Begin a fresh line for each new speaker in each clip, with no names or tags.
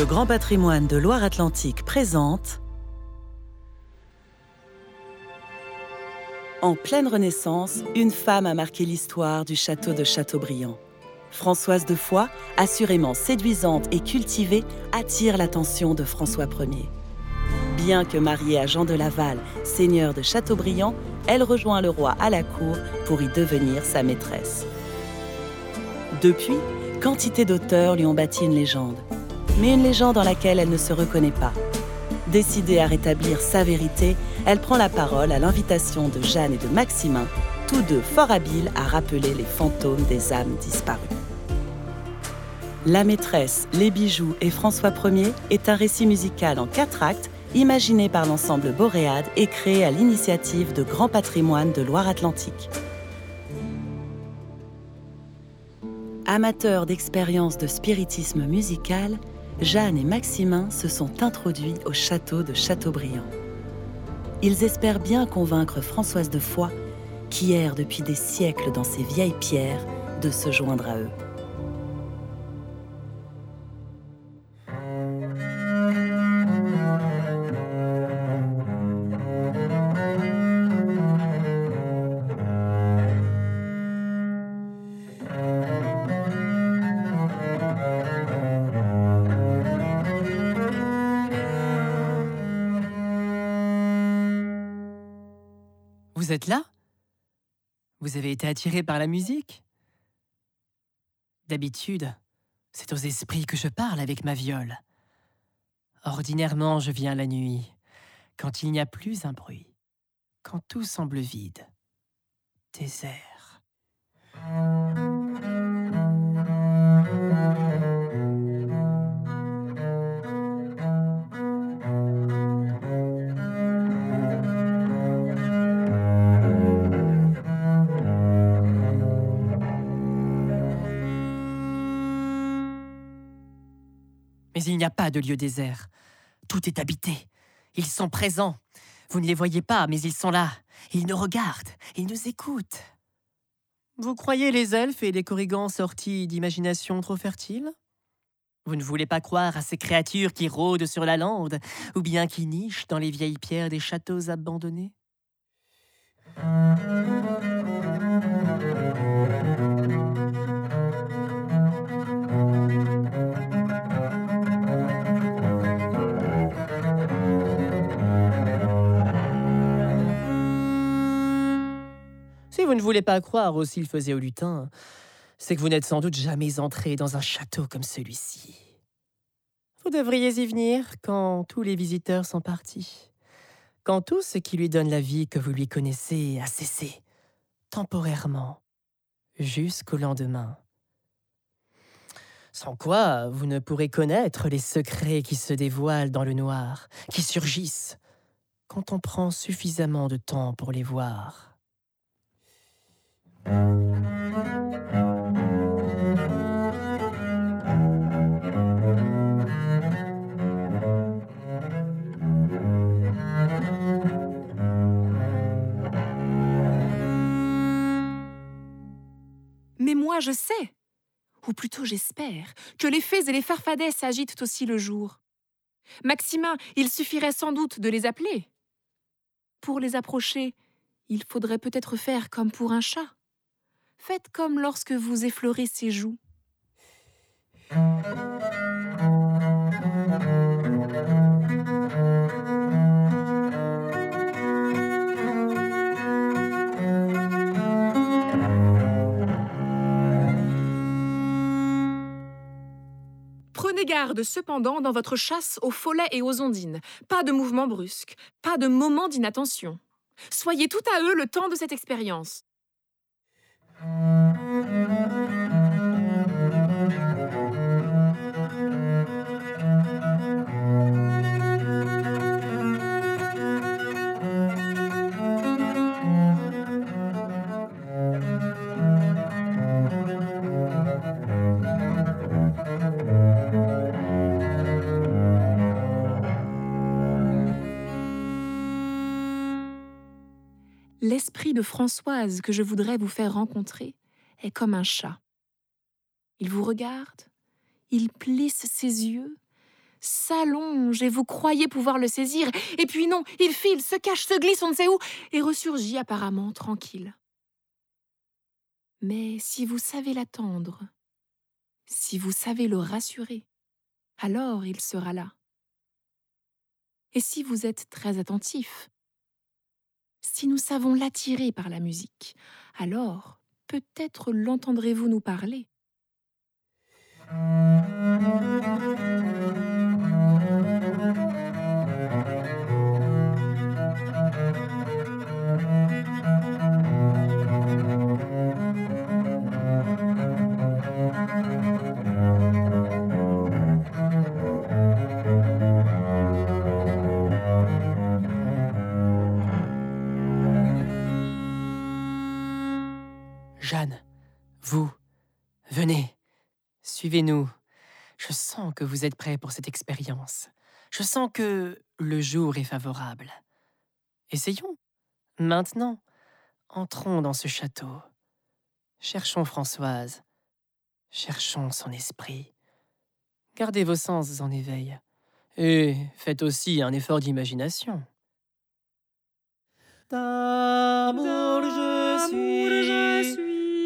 Le Grand Patrimoine de Loire-Atlantique présente En pleine Renaissance, une femme a marqué l'histoire du château de Châteaubriand. Françoise de Foix, assurément séduisante et cultivée, attire l'attention de François Ier. Bien que mariée à Jean de Laval, seigneur de Châteaubriand, elle rejoint le roi à la cour pour y devenir sa maîtresse. Depuis, quantité d'auteurs lui ont bâti une légende, mais une légende dans laquelle elle ne se reconnaît pas. Décidée à rétablir sa vérité, elle prend la parole à l'invitation de Jeanne et de Maximin, tous deux fort habiles à rappeler les fantômes des âmes disparues. La maîtresse, les bijoux et François Ier est un récit musical en quatre actes imaginé par l'ensemble Boréade et créé à l'initiative de Grand Patrimoine de Loire-Atlantique. Amateurs d'expériences de spiritisme musical, Jeanne et Maximin se sont introduits au château de Châteaubriand. Ils espèrent bien convaincre Françoise de Foix, qui erre depuis des siècles dans ces vieilles pierres, de se joindre à eux.
Vous êtes là? Vous avez été attiré par la musique? D'habitude, c'est aux esprits que je parle avec ma viole. Ordinairement, je viens la nuit, quand il n'y a plus un bruit, quand tout semble vide, désert. Mais il n'y a pas de lieu désert. Tout est habité. Ils sont présents. Vous ne les voyez pas, mais ils sont là. Ils nous regardent. Ils nous écoutent. Vous croyez les elfes et les corrigans sortis d'imagination trop fertiles? Vous ne voulez pas croire à ces créatures qui rôdent sur la lande, ou bien qui nichent dans les vieilles pierres des châteaux abandonnés? Vous ne voulez pas croire au s'il faisait au lutin, c'est que vous n'êtes sans doute jamais entré dans un château comme celui-ci. Vous devriez y venir quand tous les visiteurs sont partis, quand tout ce qui lui donne la vie que vous lui connaissez a cessé, temporairement, jusqu'au lendemain. Sans quoi, vous ne pourrez connaître les secrets qui se dévoilent dans le noir, qui surgissent, quand on prend suffisamment de temps pour les voir.
Mais moi, je sais, ou plutôt j'espère, que les fées et les farfadets s'agitent aussi le jour. Maximin, il suffirait sans doute de les appeler. Pour les approcher, il faudrait peut-être faire comme pour un chat. Faites comme lorsque vous effleurez ses joues. Prenez garde cependant dans votre chasse aux follets et aux ondines. Pas de mouvements brusques, pas de moments d'inattention. Soyez tout à eux le temps de cette expérience. Mm-hmm. L'esprit de Françoise que je voudrais vous faire rencontrer est comme un chat. Il vous regarde, il plisse ses yeux, s'allonge et vous croyez pouvoir le saisir, et puis non, il file, se cache, se glisse, on ne sait où, et ressurgit apparemment tranquille. Mais si vous savez l'attendre, si vous savez le rassurer, alors il sera là. Et si vous êtes très attentif, si nous savons l'attirer par la musique, alors peut-être l'entendrez-vous nous parler.
Jeanne, vous, venez, suivez-nous. Je sens que vous êtes prêt pour cette expérience. Je sens que le jour est favorable. Essayons. Maintenant, entrons dans ce château. Cherchons Françoise. Cherchons son esprit. Gardez vos sens en éveil. Et faites aussi un effort d'imagination. D'amour je suis.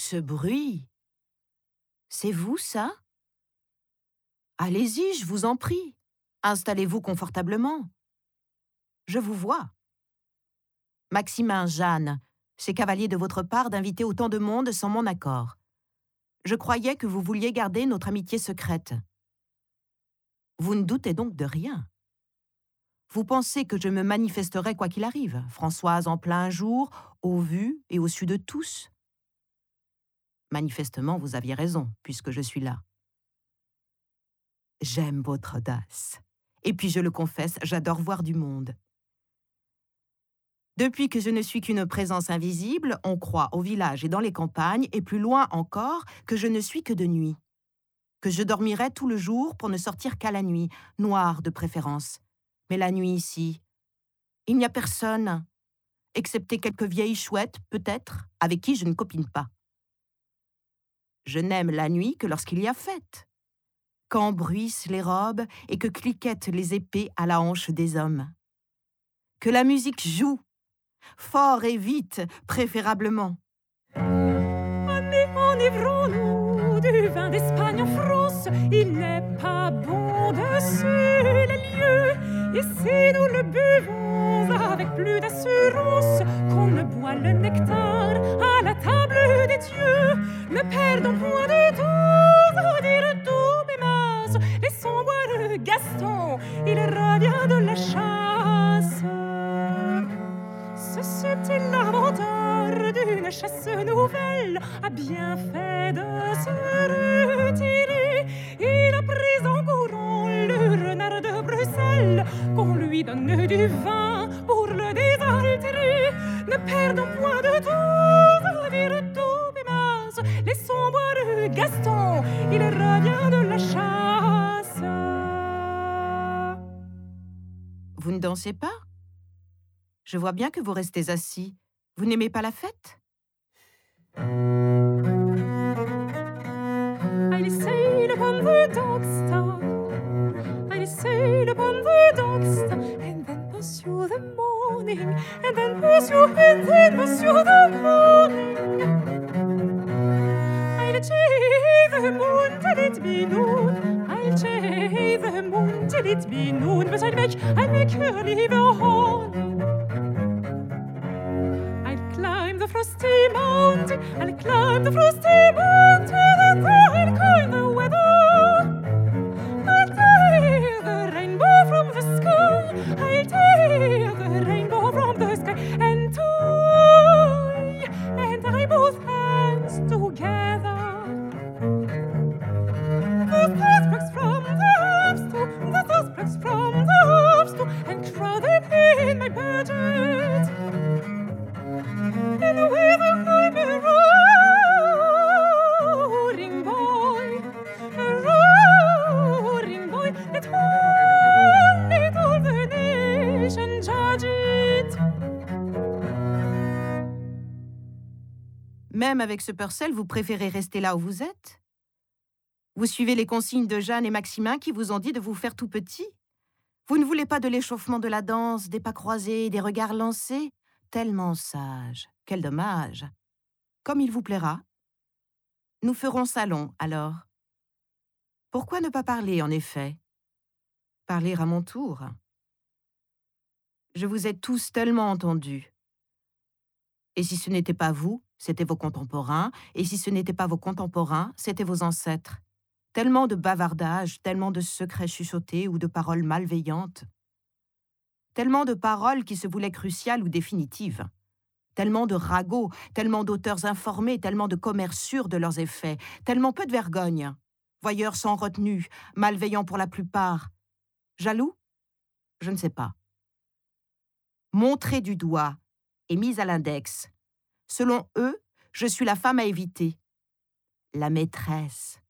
ce bruit? C'est vous, ça? Allez-y, je vous en prie. Installez-vous confortablement. Je vous vois. Maximin, Jeanne, c'est cavalier de votre part d'inviter autant de monde sans mon accord. Je croyais que vous vouliez garder notre amitié secrète. Vous ne doutez donc de rien. Vous pensez que je me manifesterai quoi qu'il arrive, Françoise en plein jour, au vu et au su de tous Manifestement, vous aviez raison, puisque je suis là. J'aime votre audace. Et puis, je le confesse, j'adore voir du monde. Depuis que je ne suis qu'une présence invisible, on croit au village et dans les campagnes, et plus loin encore, que je ne suis que de nuit. Que je dormirai tout le jour pour ne sortir qu'à la nuit, noire de préférence. Mais la nuit ici, il n'y a personne, excepté quelques vieilles chouettes, peut-être, avec qui je ne copine pas. Je n'aime la nuit que lorsqu'il y a fête. Quand bruissent les robes et que cliquettent les épées à la hanche des hommes. Que la musique joue, fort et vite, préférablement.
Enivrons-nous du vin d'Espagne en France. Il n'est pas bon dessus les lieux. Et si nous le buvons avec plus d'assurance Gaston, il revient de la chasse.
Vous ne dansez pas? Je vois bien que vous restez assis. Vous n'aimez pas la fête?
I'll sail upon the dog star. I'll sail upon the dog star. And then pursue the morning. And then pursue, and then pursue the morning. cei muntelit mi nun, al cei muntelit mi nun, was ein Weg, ein Weg für liebe Horn. I'll climb the frosty mountain, I'll climb the frosty mountain, and I'll
climb Avec ce Purcell, vous préférez rester là où vous êtes? Vous suivez les consignes de Jeanne et Maximin qui vous ont dit de vous faire tout petit? Vous ne voulez pas de l'échauffement de la danse, des pas croisés, des regards lancés? Tellement sage, quel dommage Comme il vous plaira. Nous ferons salon, alors. Pourquoi ne pas parler, en effet? Parler à mon tour. Je vous ai tous tellement entendus. Et si ce n'était pas vous, c'était vos contemporains, et si ce n'était pas vos contemporains, c'était vos ancêtres. Tellement de bavardages, tellement de secrets chuchotés ou de paroles malveillantes. Tellement de paroles qui se voulaient cruciales ou définitives. Tellement de ragots, tellement d'auteurs informés, tellement de commerces sûrs de leurs effets, tellement peu de vergogne. Voyeurs sans retenue, malveillants pour la plupart. Jaloux? Je ne sais pas. Montrés du doigt et mis à l'index. Selon eux, je suis la femme à éviter. La maîtresse.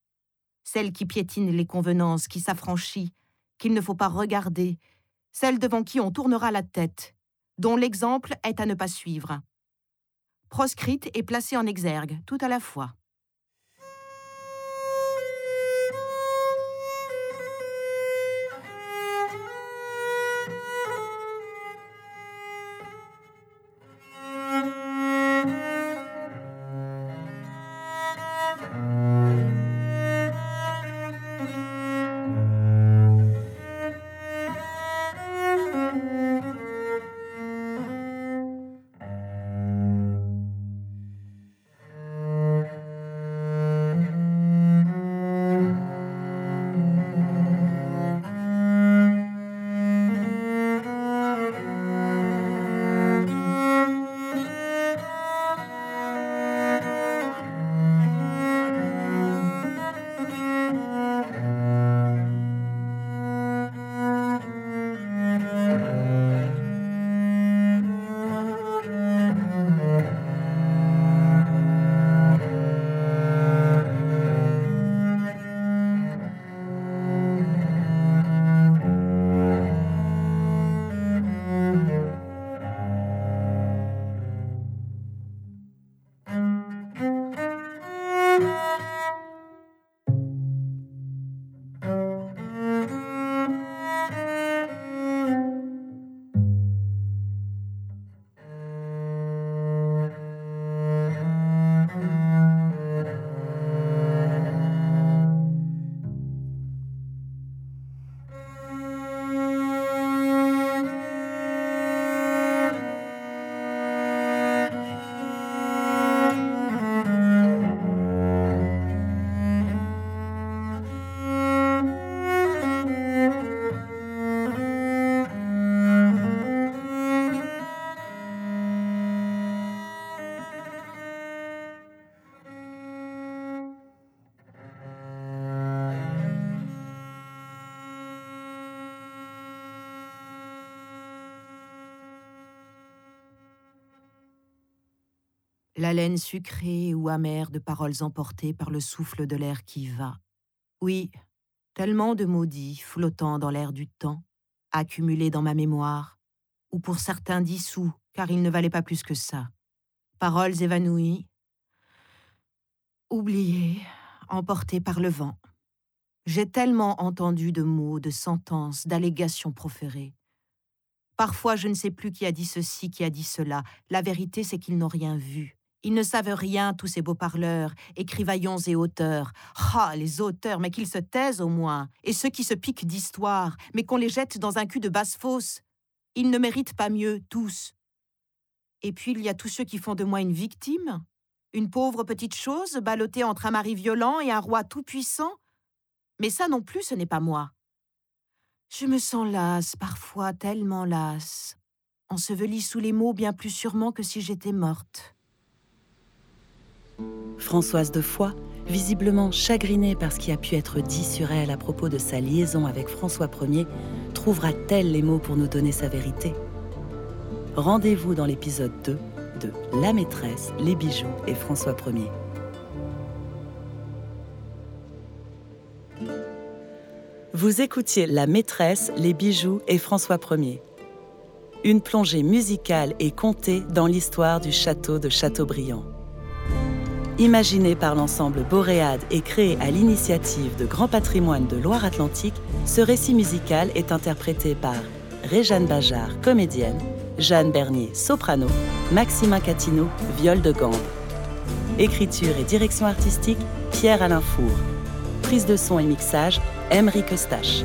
Celle qui piétine les convenances, qui s'affranchit, qu'il ne faut pas regarder. Celle devant qui on tournera la tête, dont l'exemple est à ne pas suivre. Proscrite et placée en exergue, tout à la fois. L'haleine sucrée ou amère de paroles emportées par le souffle de l'air qui va. Oui, tellement de maudits flottant dans l'air du temps, accumulés dans ma mémoire, ou pour certains dissous, car ils ne valaient pas plus que ça. Paroles évanouies, oubliées, emportées par le vent. J'ai tellement entendu de mots, de sentences, d'allégations proférées. Parfois, je ne sais plus qui a dit ceci, qui a dit cela. La vérité, c'est qu'ils n'ont rien vu. Ils ne savent rien, tous ces beaux parleurs, écrivaillons et auteurs. Ah, les auteurs, mais qu'ils se taisent au moins. Et ceux qui se piquent d'histoire, mais qu'on les jette dans un cul de basse-fosse. Ils ne méritent pas mieux, tous. Et puis il y a tous ceux qui font de moi une victime, une pauvre petite chose ballottée entre un mari violent et un roi tout-puissant. Mais ça non plus, ce n'est pas moi. Je me sens lasse, parfois tellement lasse, ensevelie sous les mots bien plus sûrement que si j'étais morte.
Françoise de Foix, visiblement chagrinée par ce qui a pu être dit sur elle à propos de sa liaison avec François Ier, trouvera-t-elle les mots pour nous donner sa vérité? Rendez-vous dans l'épisode 2 de La maîtresse, les bijoux et François Ier. Vous écoutiez La maîtresse, les bijoux et François Ier. Une plongée musicale et contée dans l'histoire du château de Châteaubriand. Imaginé par l'ensemble Boréade et créé à l'initiative de Grand Patrimoine de Loire-Atlantique, ce récit musical est interprété par Réjeanne Bajard, comédienne, Jeanne Bernier, soprano, Maximin Catino, viol de gambe. Écriture et direction artistique, Pierre-Alain Four. Prise de son et mixage, Emery Eustache.